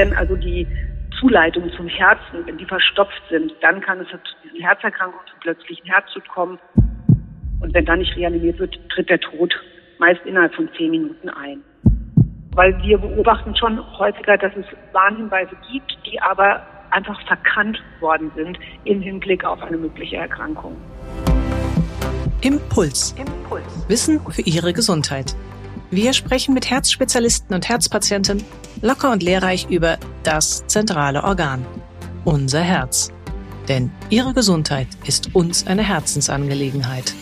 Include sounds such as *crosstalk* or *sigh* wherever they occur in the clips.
Wenn also die Zuleitungen zum Herzen, wenn die verstopft sind, dann kann es zu diesen Herzerkrankungen, zu plötzlichen Herztod kommen. Und wenn dann nicht reanimiert wird, tritt der Tod meist innerhalb von zehn Minuten ein. Weil wir beobachten schon häufiger, dass es Warnhinweise gibt, die aber einfach verkannt worden sind im Hinblick auf eine mögliche Erkrankung. Impuls. Impuls. Wissen für Ihre Gesundheit. Wir sprechen mit Herzspezialisten und Herzpatienten locker und lehrreich über das zentrale Organ, unser Herz. Denn Ihre Gesundheit ist uns eine Herzensangelegenheit.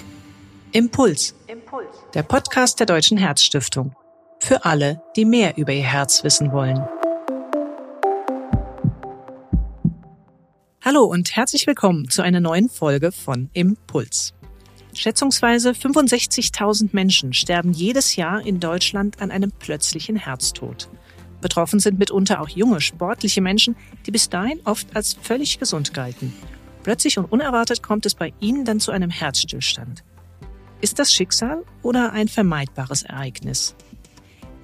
Impuls. Impuls. Der Podcast der Deutschen Herzstiftung. Für alle, die mehr über ihr Herz wissen wollen. Hallo und herzlich willkommen zu einer neuen Folge von Impuls. Schätzungsweise 65.000 Menschen sterben jedes Jahr in Deutschland an einem plötzlichen Herztod. Betroffen sind mitunter auch junge, sportliche Menschen, die bis dahin oft als völlig gesund galten. Plötzlich und unerwartet kommt es bei ihnen dann zu einem Herzstillstand. Ist das Schicksal oder ein vermeidbares Ereignis?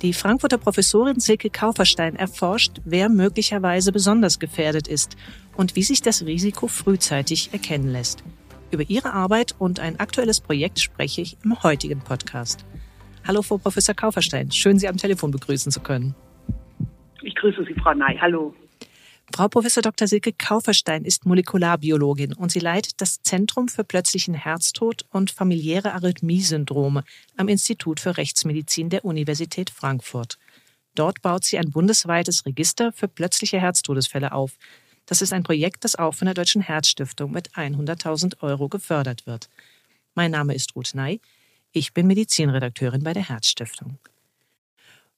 Die Frankfurter Professorin Silke Kauferstein erforscht, wer möglicherweise besonders gefährdet ist und wie sich das Risiko frühzeitig erkennen lässt. Über ihre Arbeit und ein aktuelles Projekt spreche ich im heutigen Podcast. Hallo, Frau Professor Kauferstein. Schön, Sie am Telefon begrüßen zu können. Ich grüße Sie, Frau Ney. Hallo. Frau Professor Dr. Silke Kauferstein ist Molekularbiologin und sie leitet das Zentrum für plötzlichen Herztod und familiäre Arrhythmiesyndrome am Institut für Rechtsmedizin der Universität Frankfurt. Dort baut sie ein bundesweites Register für plötzliche Herztodesfälle auf. Das ist ein Projekt, das auch von der Deutschen Herzstiftung mit 100.000 Euro gefördert wird. Mein Name ist Ruth Ney. Ich bin Medizinredakteurin bei der Herzstiftung.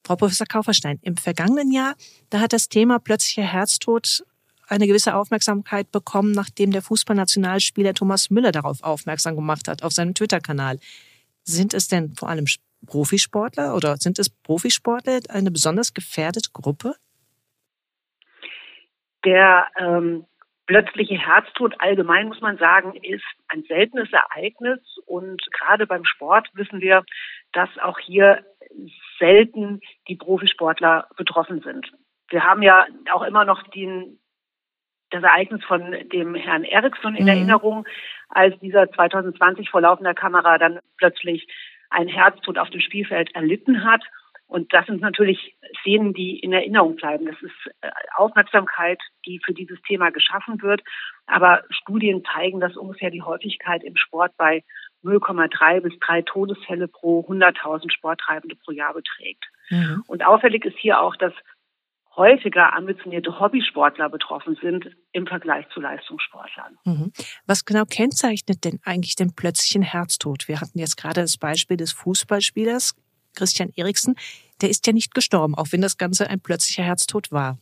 Frau Professor Kauferstein, im vergangenen Jahr, da hat das Thema plötzlicher Herztod eine gewisse Aufmerksamkeit bekommen, nachdem der Fußballnationalspieler Thomas Müller darauf aufmerksam gemacht hat, auf seinem Twitter-Kanal. Sind es denn vor allem Profisportler oder sind es Profisportler eine besonders gefährdete Gruppe? Der ähm, plötzliche Herztod allgemein, muss man sagen, ist ein seltenes Ereignis. Und gerade beim Sport wissen wir, dass auch hier selten die Profisportler betroffen sind. Wir haben ja auch immer noch den, das Ereignis von dem Herrn Eriksson in mhm. Erinnerung, als dieser 2020 vor laufender Kamera dann plötzlich ein Herztod auf dem Spielfeld erlitten hat. Und das sind natürlich Szenen, die in Erinnerung bleiben. Das ist äh, Aufmerksamkeit, die für dieses Thema geschaffen wird. Aber Studien zeigen, dass ungefähr die Häufigkeit im Sport bei 0,3 bis 3 Todesfälle pro 100.000 Sporttreibende pro Jahr beträgt. Mhm. Und auffällig ist hier auch, dass häufiger ambitionierte Hobbysportler betroffen sind im Vergleich zu Leistungssportlern. Mhm. Was genau kennzeichnet denn eigentlich den plötzlichen Herztod? Wir hatten jetzt gerade das Beispiel des Fußballspielers Christian Eriksen. Der ist ja nicht gestorben, auch wenn das Ganze ein plötzlicher Herztod war.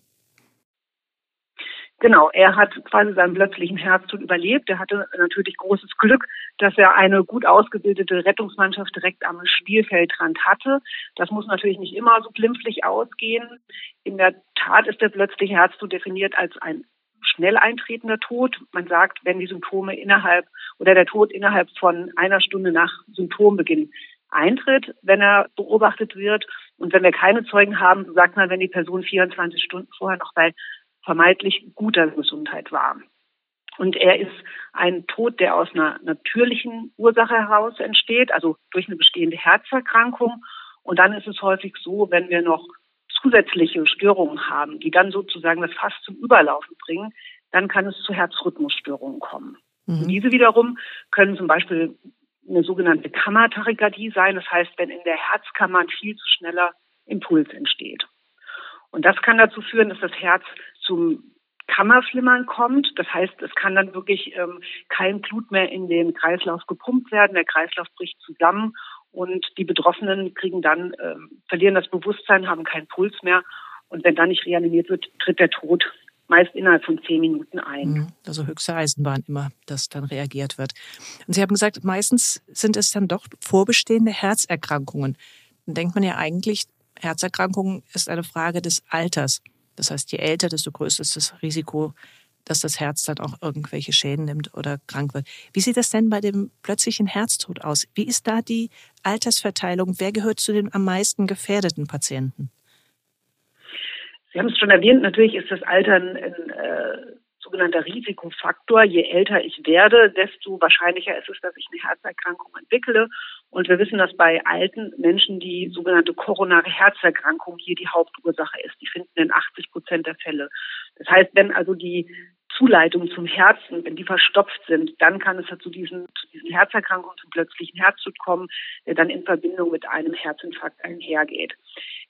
Genau, er hat quasi seinen plötzlichen Herztod überlebt. Er hatte natürlich großes Glück, dass er eine gut ausgebildete Rettungsmannschaft direkt am Spielfeldrand hatte. Das muss natürlich nicht immer so glimpflich ausgehen. In der Tat ist der plötzliche Herztod definiert als ein schnell eintretender Tod. Man sagt, wenn die Symptome innerhalb oder der Tod innerhalb von einer Stunde nach Symptombeginn eintritt, wenn er beobachtet wird. Und wenn wir keine Zeugen haben, sagt man, wenn die Person 24 Stunden vorher noch bei vermeintlich guter Gesundheit war. Und er ist ein Tod, der aus einer natürlichen Ursache heraus entsteht, also durch eine bestehende Herzerkrankung. Und dann ist es häufig so, wenn wir noch zusätzliche Störungen haben, die dann sozusagen das Fass zum Überlaufen bringen, dann kann es zu Herzrhythmusstörungen kommen. Mhm. Diese wiederum können zum Beispiel eine sogenannte Kammertachykardie sein. Das heißt, wenn in der Herzkammer ein viel zu schneller Impuls entsteht. Und das kann dazu führen, dass das Herz zum Kammerflimmern kommt. Das heißt, es kann dann wirklich ähm, kein Blut mehr in den Kreislauf gepumpt werden. Der Kreislauf bricht zusammen und die Betroffenen kriegen dann, ähm, verlieren das Bewusstsein, haben keinen Puls mehr. Und wenn dann nicht reanimiert wird, tritt der Tod meist innerhalb von zehn Minuten ein. Mhm. Also höchste Eisenbahn immer, dass dann reagiert wird. Und Sie haben gesagt, meistens sind es dann doch vorbestehende Herzerkrankungen. Dann denkt man ja eigentlich, Herzerkrankungen ist eine Frage des Alters. Das heißt, je älter, desto größer ist das Risiko, dass das Herz dann auch irgendwelche Schäden nimmt oder krank wird. Wie sieht das denn bei dem plötzlichen Herztod aus? Wie ist da die Altersverteilung? Wer gehört zu den am meisten gefährdeten Patienten? Sie haben es schon erwähnt, natürlich ist das Altern ein äh, sogenannter Risikofaktor. Je älter ich werde, desto wahrscheinlicher ist es, dass ich eine Herzerkrankung entwickle. Und wir wissen, dass bei alten Menschen die sogenannte koronare Herzerkrankung hier die Hauptursache ist. Die finden in 80 Prozent der Fälle. Das heißt, wenn also die Zuleitungen zum Herzen, wenn die verstopft sind, dann kann es zu diesen, zu diesen Herzerkrankungen, zum plötzlichen Herztod kommen, der dann in Verbindung mit einem Herzinfarkt einhergeht.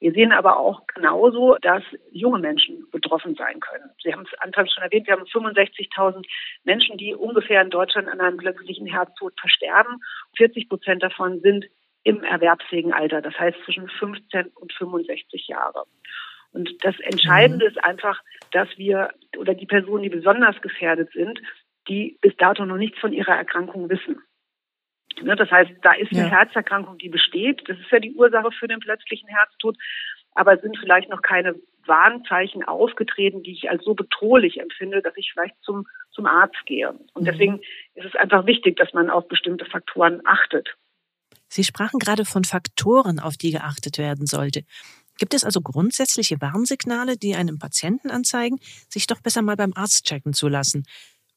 Wir sehen aber auch genauso, dass junge Menschen betroffen sein können. Sie haben es anfangs schon erwähnt, wir haben 65.000 Menschen, die ungefähr in Deutschland an einem plötzlichen Herztod versterben. 40 Prozent davon sind im erwerbsfähigen Alter, das heißt zwischen 15 und 65 Jahre. Und das Entscheidende mhm. ist einfach, dass wir oder die Personen, die besonders gefährdet sind, die bis dato noch nichts von ihrer Erkrankung wissen. Ne, das heißt, da ist eine ja. Herzerkrankung, die besteht. Das ist ja die Ursache für den plötzlichen Herztod. Aber es sind vielleicht noch keine Warnzeichen aufgetreten, die ich als so bedrohlich empfinde, dass ich vielleicht zum, zum Arzt gehe. Und mhm. deswegen ist es einfach wichtig, dass man auf bestimmte Faktoren achtet. Sie sprachen gerade von Faktoren, auf die geachtet werden sollte. Gibt es also grundsätzliche Warnsignale, die einem Patienten anzeigen, sich doch besser mal beim Arzt checken zu lassen,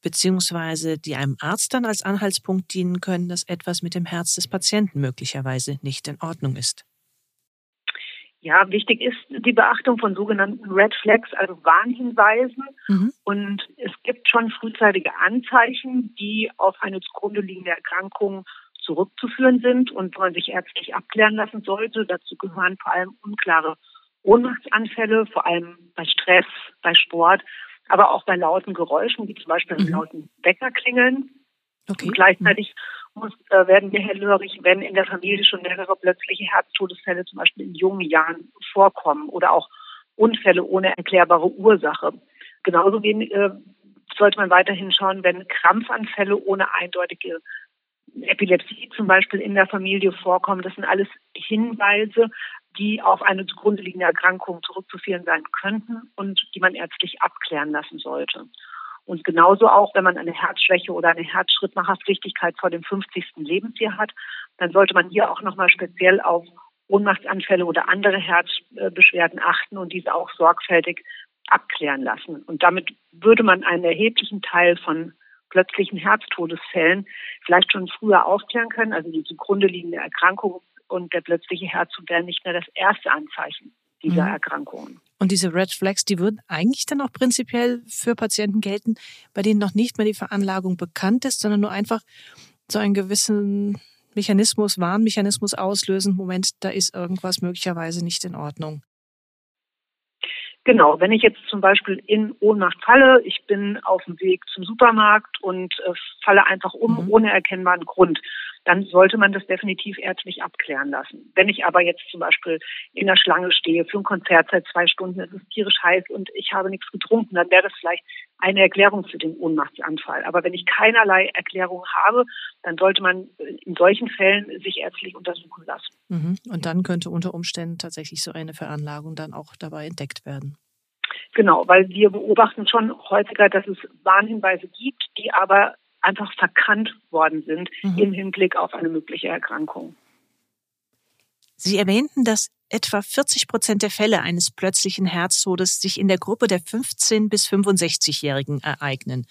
beziehungsweise die einem Arzt dann als Anhaltspunkt dienen können, dass etwas mit dem Herz des Patienten möglicherweise nicht in Ordnung ist? Ja, wichtig ist die Beachtung von sogenannten Red Flags, also Warnhinweisen. Mhm. Und es gibt schon frühzeitige Anzeichen, die auf eine zugrunde liegende Erkrankung zurückzuführen sind und man sich ärztlich abklären lassen sollte. Dazu gehören vor allem unklare Ohnmachtsanfälle, vor allem bei Stress, bei Sport, aber auch bei lauten Geräuschen, wie zum Beispiel mhm. lauten Weckerklingeln. Okay. Und gleichzeitig muss, äh, werden wir hellhörig, wenn in der Familie schon mehrere plötzliche Herztodesfälle zum Beispiel in jungen Jahren vorkommen oder auch Unfälle ohne erklärbare Ursache. Genauso wie, äh, sollte man weiterhin schauen, wenn Krampfanfälle ohne eindeutige Epilepsie zum Beispiel in der Familie vorkommen. Das sind alles Hinweise, die auf eine zugrunde liegende Erkrankung zurückzuführen sein könnten und die man ärztlich abklären lassen sollte. Und genauso auch, wenn man eine Herzschwäche oder eine Herzschrittmacherpflichtigkeit vor dem 50. Lebensjahr hat, dann sollte man hier auch nochmal speziell auf Ohnmachtsanfälle oder andere Herzbeschwerden achten und diese auch sorgfältig abklären lassen. Und damit würde man einen erheblichen Teil von plötzlichen Herztodesfällen vielleicht schon früher aufklären können, also die zugrunde liegende Erkrankung und der plötzliche Herztod wäre nicht mehr das erste Anzeichen dieser mhm. Erkrankungen. Und diese Red Flags, die würden eigentlich dann auch prinzipiell für Patienten gelten, bei denen noch nicht mehr die Veranlagung bekannt ist, sondern nur einfach so einen gewissen Mechanismus, Warnmechanismus auslösen. Moment, da ist irgendwas möglicherweise nicht in Ordnung. Genau, wenn ich jetzt zum Beispiel in Ohnmacht falle, ich bin auf dem Weg zum Supermarkt und äh, falle einfach um mhm. ohne erkennbaren Grund, dann sollte man das definitiv ärztlich abklären lassen. Wenn ich aber jetzt zum Beispiel in der Schlange stehe für ein Konzert seit zwei Stunden, es ist tierisch heiß und ich habe nichts getrunken, dann wäre das vielleicht eine Erklärung für den Ohnmachtsanfall. Aber wenn ich keinerlei Erklärung habe, dann sollte man in solchen Fällen sich ärztlich untersuchen lassen. Mhm. Und dann könnte unter Umständen tatsächlich so eine Veranlagung dann auch dabei entdeckt werden. Genau, weil wir beobachten schon häufiger, dass es Warnhinweise gibt, die aber einfach verkannt worden sind mhm. im Hinblick auf eine mögliche Erkrankung. Sie erwähnten, dass etwa 40 Prozent der Fälle eines plötzlichen Herztodes sich in der Gruppe der 15 bis 65-Jährigen ereignen.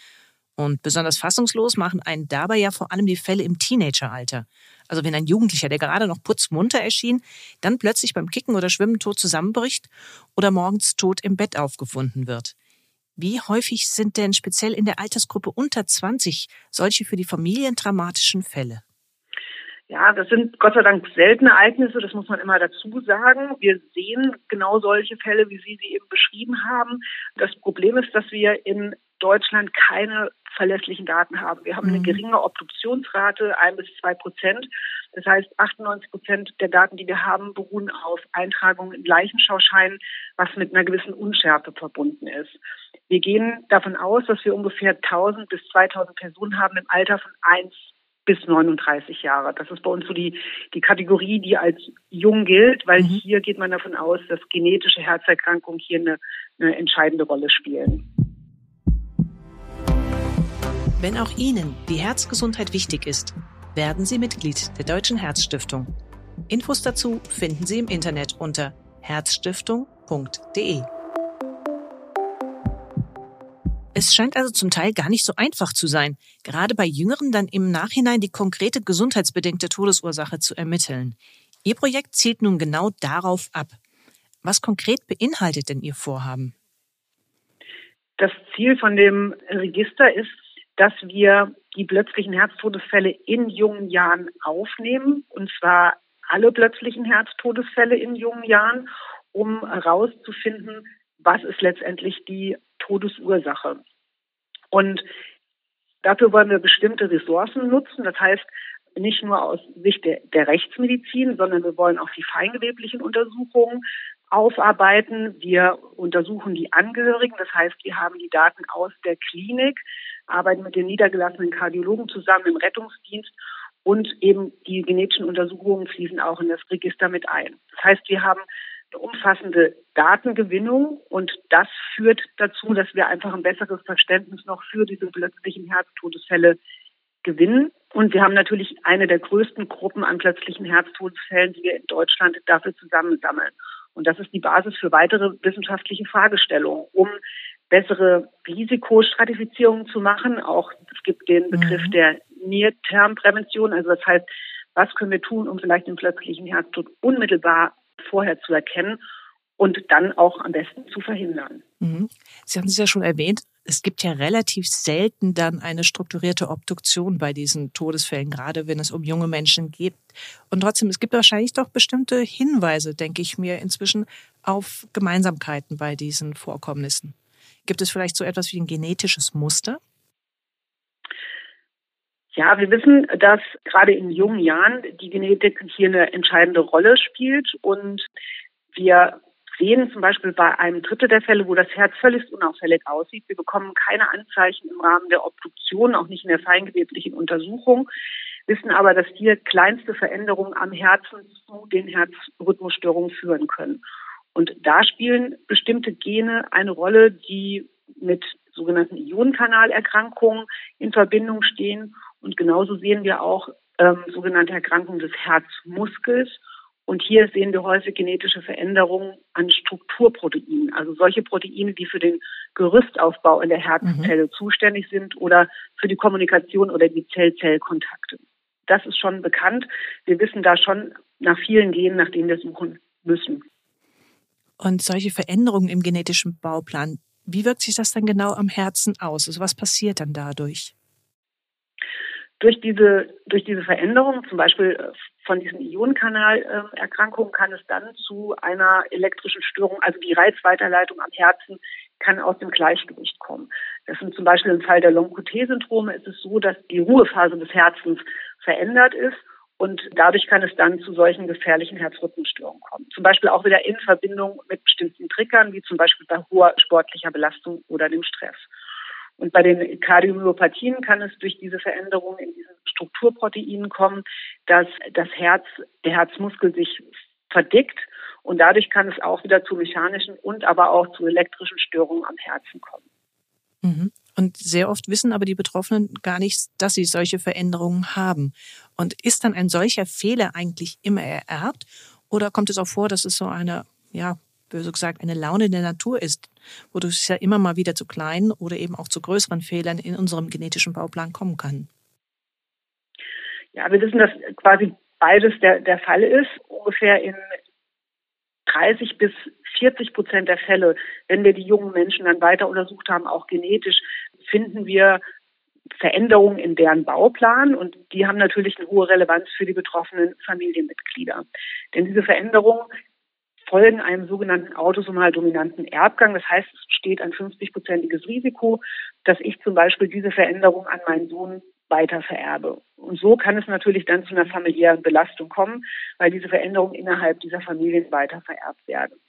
Und besonders fassungslos machen einen dabei ja vor allem die Fälle im Teenageralter. Also wenn ein Jugendlicher, der gerade noch putzmunter erschien, dann plötzlich beim Kicken oder Schwimmen tot zusammenbricht oder morgens tot im Bett aufgefunden wird. Wie häufig sind denn speziell in der Altersgruppe unter 20 solche für die Familien dramatischen Fälle? Ja, das sind Gott sei Dank seltene Ereignisse, das muss man immer dazu sagen. Wir sehen genau solche Fälle, wie Sie sie eben beschrieben haben. Das Problem ist, dass wir in Deutschland keine verlässlichen Daten haben. Wir haben eine mhm. geringe Obduktionsrate, ein bis zwei Prozent. Das heißt, 98 Prozent der Daten, die wir haben, beruhen auf Eintragungen in Leichenschauscheinen, was mit einer gewissen Unschärfe verbunden ist. Wir gehen davon aus, dass wir ungefähr 1000 bis 2000 Personen haben im Alter von 1 bis 39 Jahre. Das ist bei uns so die, die Kategorie, die als jung gilt, weil mhm. hier geht man davon aus, dass genetische Herzerkrankungen hier eine, eine entscheidende Rolle spielen. Wenn auch Ihnen die Herzgesundheit wichtig ist, werden Sie Mitglied der Deutschen Herzstiftung. Infos dazu finden Sie im Internet unter herzstiftung.de. Es scheint also zum Teil gar nicht so einfach zu sein, gerade bei Jüngeren dann im Nachhinein die konkrete gesundheitsbedingte Todesursache zu ermitteln. Ihr Projekt zielt nun genau darauf ab. Was konkret beinhaltet denn Ihr Vorhaben? Das Ziel von dem Register ist, dass wir die plötzlichen Herztodesfälle in jungen Jahren aufnehmen, und zwar alle plötzlichen Herztodesfälle in jungen Jahren, um herauszufinden, was ist letztendlich die Todesursache. Und dafür wollen wir bestimmte Ressourcen nutzen. Das heißt, nicht nur aus Sicht der, der Rechtsmedizin, sondern wir wollen auch die feingeweblichen Untersuchungen aufarbeiten. Wir untersuchen die Angehörigen, das heißt, wir haben die Daten aus der Klinik, arbeiten mit den niedergelassenen Kardiologen zusammen im Rettungsdienst und eben die genetischen Untersuchungen fließen auch in das Register mit ein. Das heißt, wir haben eine umfassende Datengewinnung und das führt dazu, dass wir einfach ein besseres Verständnis noch für diese plötzlichen Herztodesfälle gewinnen. Und wir haben natürlich eine der größten Gruppen an plötzlichen Herztodesfällen, die wir in Deutschland dafür zusammensammeln. Und das ist die Basis für weitere wissenschaftliche Fragestellungen, um bessere Risikostratifizierungen zu machen. Auch es gibt den Begriff mhm. der Near-Term-Prävention. Also das heißt, was können wir tun, um vielleicht den plötzlichen Herztod unmittelbar vorher zu erkennen und dann auch am besten zu verhindern. Mhm. Sie haben es ja schon erwähnt, es gibt ja relativ selten dann eine strukturierte Obduktion bei diesen Todesfällen, gerade wenn es um junge Menschen geht. Und trotzdem, es gibt wahrscheinlich doch bestimmte Hinweise, denke ich mir, inzwischen auf Gemeinsamkeiten bei diesen Vorkommnissen. Gibt es vielleicht so etwas wie ein genetisches Muster? Ja, wir wissen, dass gerade in jungen Jahren die Genetik hier eine entscheidende Rolle spielt und wir sehen zum Beispiel bei einem Drittel der Fälle, wo das Herz völlig unauffällig aussieht. Wir bekommen keine Anzeichen im Rahmen der Obduktion, auch nicht in der feingeweblichen Untersuchung, wissen aber, dass hier kleinste Veränderungen am Herzen zu den Herzrhythmusstörungen führen können. Und da spielen bestimmte Gene eine Rolle, die mit sogenannten Ionenkanalerkrankungen in Verbindung stehen. Und genauso sehen wir auch ähm, sogenannte Erkrankungen des Herzmuskels und hier sehen wir häufig genetische Veränderungen an Strukturproteinen, also solche Proteine, die für den Gerüstaufbau in der Herzzelle mhm. zuständig sind oder für die Kommunikation oder die Zell-Zell-Kontakte. Das ist schon bekannt. Wir wissen da schon nach vielen Genen, nach denen wir suchen müssen. Und solche Veränderungen im genetischen Bauplan, wie wirkt sich das dann genau am Herzen aus? Also was passiert dann dadurch? Durch diese, durch diese Veränderung, zum Beispiel äh, von diesen Ionenkanalerkrankungen, kann es dann zu einer elektrischen Störung, also die Reizweiterleitung am Herzen kann aus dem Gleichgewicht kommen. Das sind zum Beispiel im Fall der Long-QT-Syndrome ist es so, dass die Ruhephase des Herzens verändert ist und dadurch kann es dann zu solchen gefährlichen Herzrhythmusstörungen kommen. Zum Beispiel auch wieder in Verbindung mit bestimmten Triggern, wie zum Beispiel bei hoher sportlicher Belastung oder dem Stress. Und bei den Kardiomyopathien kann es durch diese Veränderungen in diesen Strukturproteinen kommen, dass das Herz, der Herzmuskel sich verdickt und dadurch kann es auch wieder zu mechanischen und aber auch zu elektrischen Störungen am Herzen kommen. Mhm. Und sehr oft wissen aber die Betroffenen gar nicht, dass sie solche Veränderungen haben. Und ist dann ein solcher Fehler eigentlich immer ererbt? Oder kommt es auch vor, dass es so eine, ja, böse gesagt, eine Laune der Natur ist, wodurch es ja immer mal wieder zu kleinen oder eben auch zu größeren Fehlern in unserem genetischen Bauplan kommen kann. Ja, wir wissen, dass quasi beides der, der Fall ist. Ungefähr in 30 bis 40 Prozent der Fälle, wenn wir die jungen Menschen dann weiter untersucht haben, auch genetisch, finden wir Veränderungen in deren Bauplan und die haben natürlich eine hohe Relevanz für die betroffenen Familienmitglieder. Denn diese Veränderungen folgen einem sogenannten autosomal dominanten Erbgang. Das heißt, es besteht ein 50-prozentiges Risiko, dass ich zum Beispiel diese Veränderung an meinen Sohn weiter vererbe. Und so kann es natürlich dann zu einer familiären Belastung kommen, weil diese Veränderungen innerhalb dieser Familien weiter vererbt werden.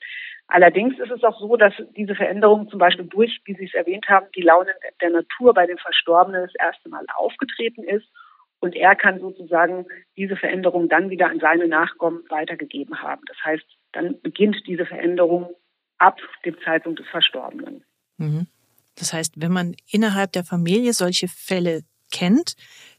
Allerdings ist es auch so, dass diese Veränderungen zum Beispiel durch, wie Sie es erwähnt haben, die Laune der Natur bei den Verstorbenen das erste Mal aufgetreten ist und er kann sozusagen diese Veränderung dann wieder an seine Nachkommen weitergegeben haben. Das heißt, dann beginnt diese Veränderung ab dem Zeitpunkt des Verstorbenen. Mhm. Das heißt, wenn man innerhalb der Familie solche Fälle kennt,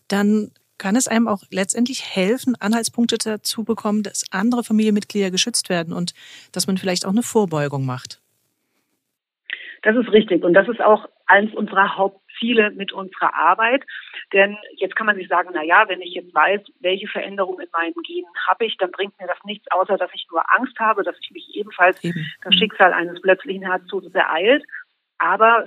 dann kann es einem auch letztendlich helfen, Anhaltspunkte dazu bekommen, dass andere Familienmitglieder geschützt werden und dass man vielleicht auch eine Vorbeugung macht. Das ist richtig. Und das ist auch eines unserer Hauptziele mit unserer Arbeit. Denn jetzt kann man sich sagen, na ja, wenn ich jetzt weiß, welche Veränderungen in meinen Genen habe ich, dann bringt mir das nichts, außer dass ich nur Angst habe, dass ich mich ebenfalls Eben. das Schicksal eines plötzlichen Herztodes ereilt. Aber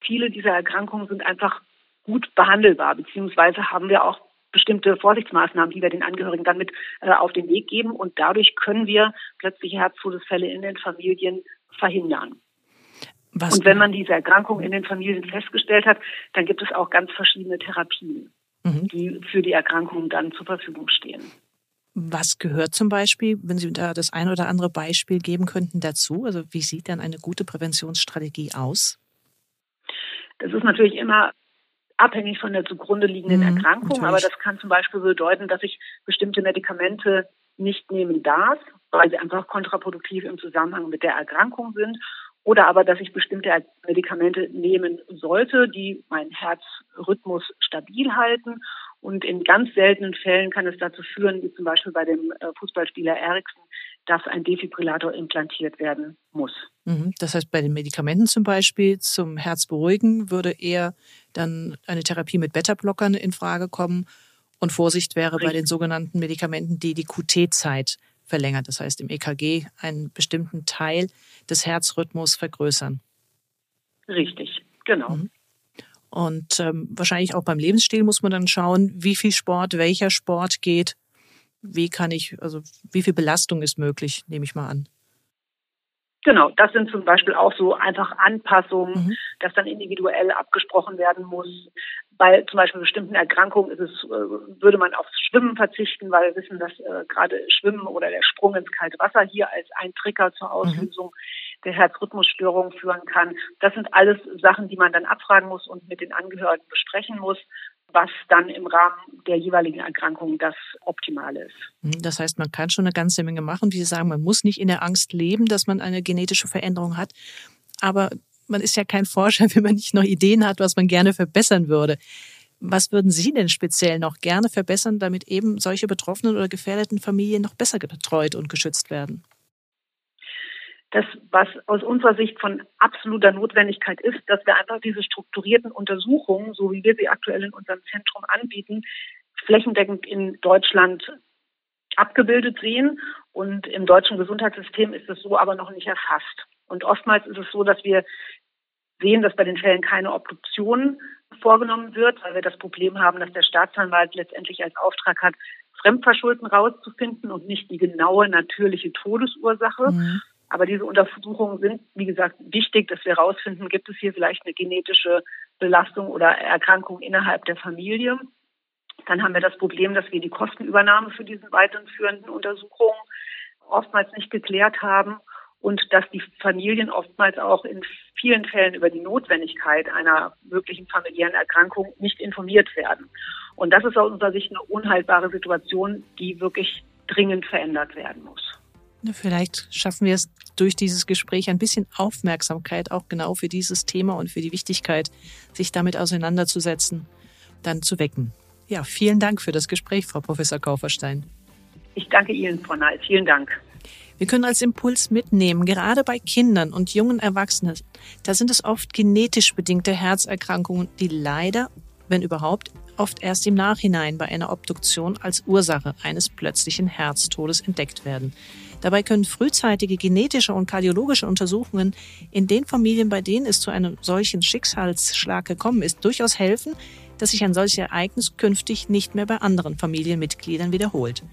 viele dieser Erkrankungen sind einfach gut behandelbar, beziehungsweise haben wir auch bestimmte Vorsichtsmaßnahmen, die wir den Angehörigen dann mit äh, auf den Weg geben. Und dadurch können wir plötzliche Herztodesfälle in den Familien verhindern. Was und wenn man diese Erkrankung in den Familien festgestellt hat, dann gibt es auch ganz verschiedene Therapien, mhm. die für die Erkrankung dann zur Verfügung stehen. Was gehört zum Beispiel, wenn Sie da das ein oder andere Beispiel geben könnten dazu? Also wie sieht dann eine gute Präventionsstrategie aus? Das ist natürlich immer abhängig von der zugrunde liegenden mhm, Erkrankung, natürlich. aber das kann zum Beispiel bedeuten, dass ich bestimmte Medikamente nicht nehmen darf, weil sie einfach kontraproduktiv im Zusammenhang mit der Erkrankung sind oder aber, dass ich bestimmte Medikamente nehmen sollte, die meinen Herzrhythmus stabil halten. Und in ganz seltenen Fällen kann es dazu führen, wie zum Beispiel bei dem äh, Fußballspieler Eriksen, dass ein Defibrillator implantiert werden muss. Mhm. Das heißt, bei den Medikamenten zum Beispiel zum Herzberuhigen würde eher dann eine Therapie mit Beta-Blockern in Frage kommen. Und Vorsicht wäre Richtig. bei den sogenannten Medikamenten, die die QT-Zeit verlängert. Das heißt, im EKG einen bestimmten Teil des Herzrhythmus vergrößern. Richtig, genau. Mhm. Und ähm, wahrscheinlich auch beim Lebensstil muss man dann schauen, wie viel Sport, welcher Sport geht. Wie kann ich, also wie viel Belastung ist möglich, nehme ich mal an. Genau, das sind zum Beispiel auch so einfach Anpassungen, mhm. dass dann individuell abgesprochen werden muss. Bei zum Beispiel bestimmten Erkrankungen ist es, äh, würde man aufs Schwimmen verzichten, weil wir wissen, dass äh, gerade Schwimmen oder der Sprung ins kalte Wasser hier als ein Trigger zur mhm. Auslösung mhm. der Herzrhythmusstörung führen kann. Das sind alles Sachen, die man dann abfragen muss und mit den Angehörigen besprechen muss was dann im Rahmen der jeweiligen Erkrankung das Optimale ist. Hm, das heißt, man kann schon eine ganze Menge machen. Wie Sie sagen, man muss nicht in der Angst leben, dass man eine genetische Veränderung hat. Aber man ist ja kein Forscher, *laughs* wenn man nicht noch Ideen hat, was man gerne verbessern würde. Was würden Sie denn speziell noch gerne verbessern, damit eben solche betroffenen oder gefährdeten Familien noch besser betreut und geschützt werden? Das, was aus unserer Sicht von absoluter Notwendigkeit ist, dass wir einfach diese strukturierten Untersuchungen, so wie wir sie aktuell in unserem Zentrum anbieten, flächendeckend in Deutschland abgebildet sehen. Und im deutschen Gesundheitssystem ist es so aber noch nicht erfasst. Und oftmals ist es so, dass wir sehen, dass bei den Fällen keine Obduktion vorgenommen wird, weil wir das Problem haben, dass der Staatsanwalt letztendlich als Auftrag hat, Fremdverschulden rauszufinden und nicht die genaue natürliche Todesursache. Mhm. Aber diese Untersuchungen sind, wie gesagt, wichtig, dass wir herausfinden, gibt es hier vielleicht eine genetische Belastung oder Erkrankung innerhalb der Familie. Dann haben wir das Problem, dass wir die Kostenübernahme für diese weiterführenden Untersuchungen oftmals nicht geklärt haben und dass die Familien oftmals auch in vielen Fällen über die Notwendigkeit einer möglichen familiären Erkrankung nicht informiert werden. Und das ist aus unserer Sicht eine unhaltbare Situation, die wirklich dringend verändert werden muss. Vielleicht schaffen wir es durch dieses Gespräch ein bisschen Aufmerksamkeit auch genau für dieses Thema und für die Wichtigkeit, sich damit auseinanderzusetzen, dann zu wecken. Ja, vielen Dank für das Gespräch, Frau Professor Kauferstein. Ich danke Ihnen, Frau Nall. Vielen Dank. Wir können als Impuls mitnehmen, gerade bei Kindern und jungen Erwachsenen, da sind es oft genetisch bedingte Herzerkrankungen, die leider, wenn überhaupt, oft erst im Nachhinein bei einer Obduktion als Ursache eines plötzlichen Herztodes entdeckt werden. Dabei können frühzeitige genetische und kardiologische Untersuchungen in den Familien, bei denen es zu einem solchen Schicksalsschlag gekommen ist, durchaus helfen, dass sich ein solches Ereignis künftig nicht mehr bei anderen Familienmitgliedern wiederholt.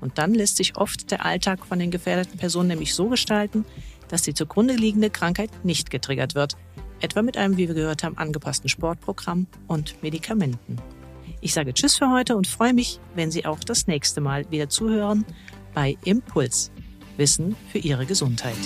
Und dann lässt sich oft der Alltag von den gefährdeten Personen nämlich so gestalten, dass die zugrunde liegende Krankheit nicht getriggert wird, etwa mit einem, wie wir gehört haben, angepassten Sportprogramm und Medikamenten. Ich sage Tschüss für heute und freue mich, wenn Sie auch das nächste Mal wieder zuhören bei Impuls. Wissen für Ihre Gesundheit.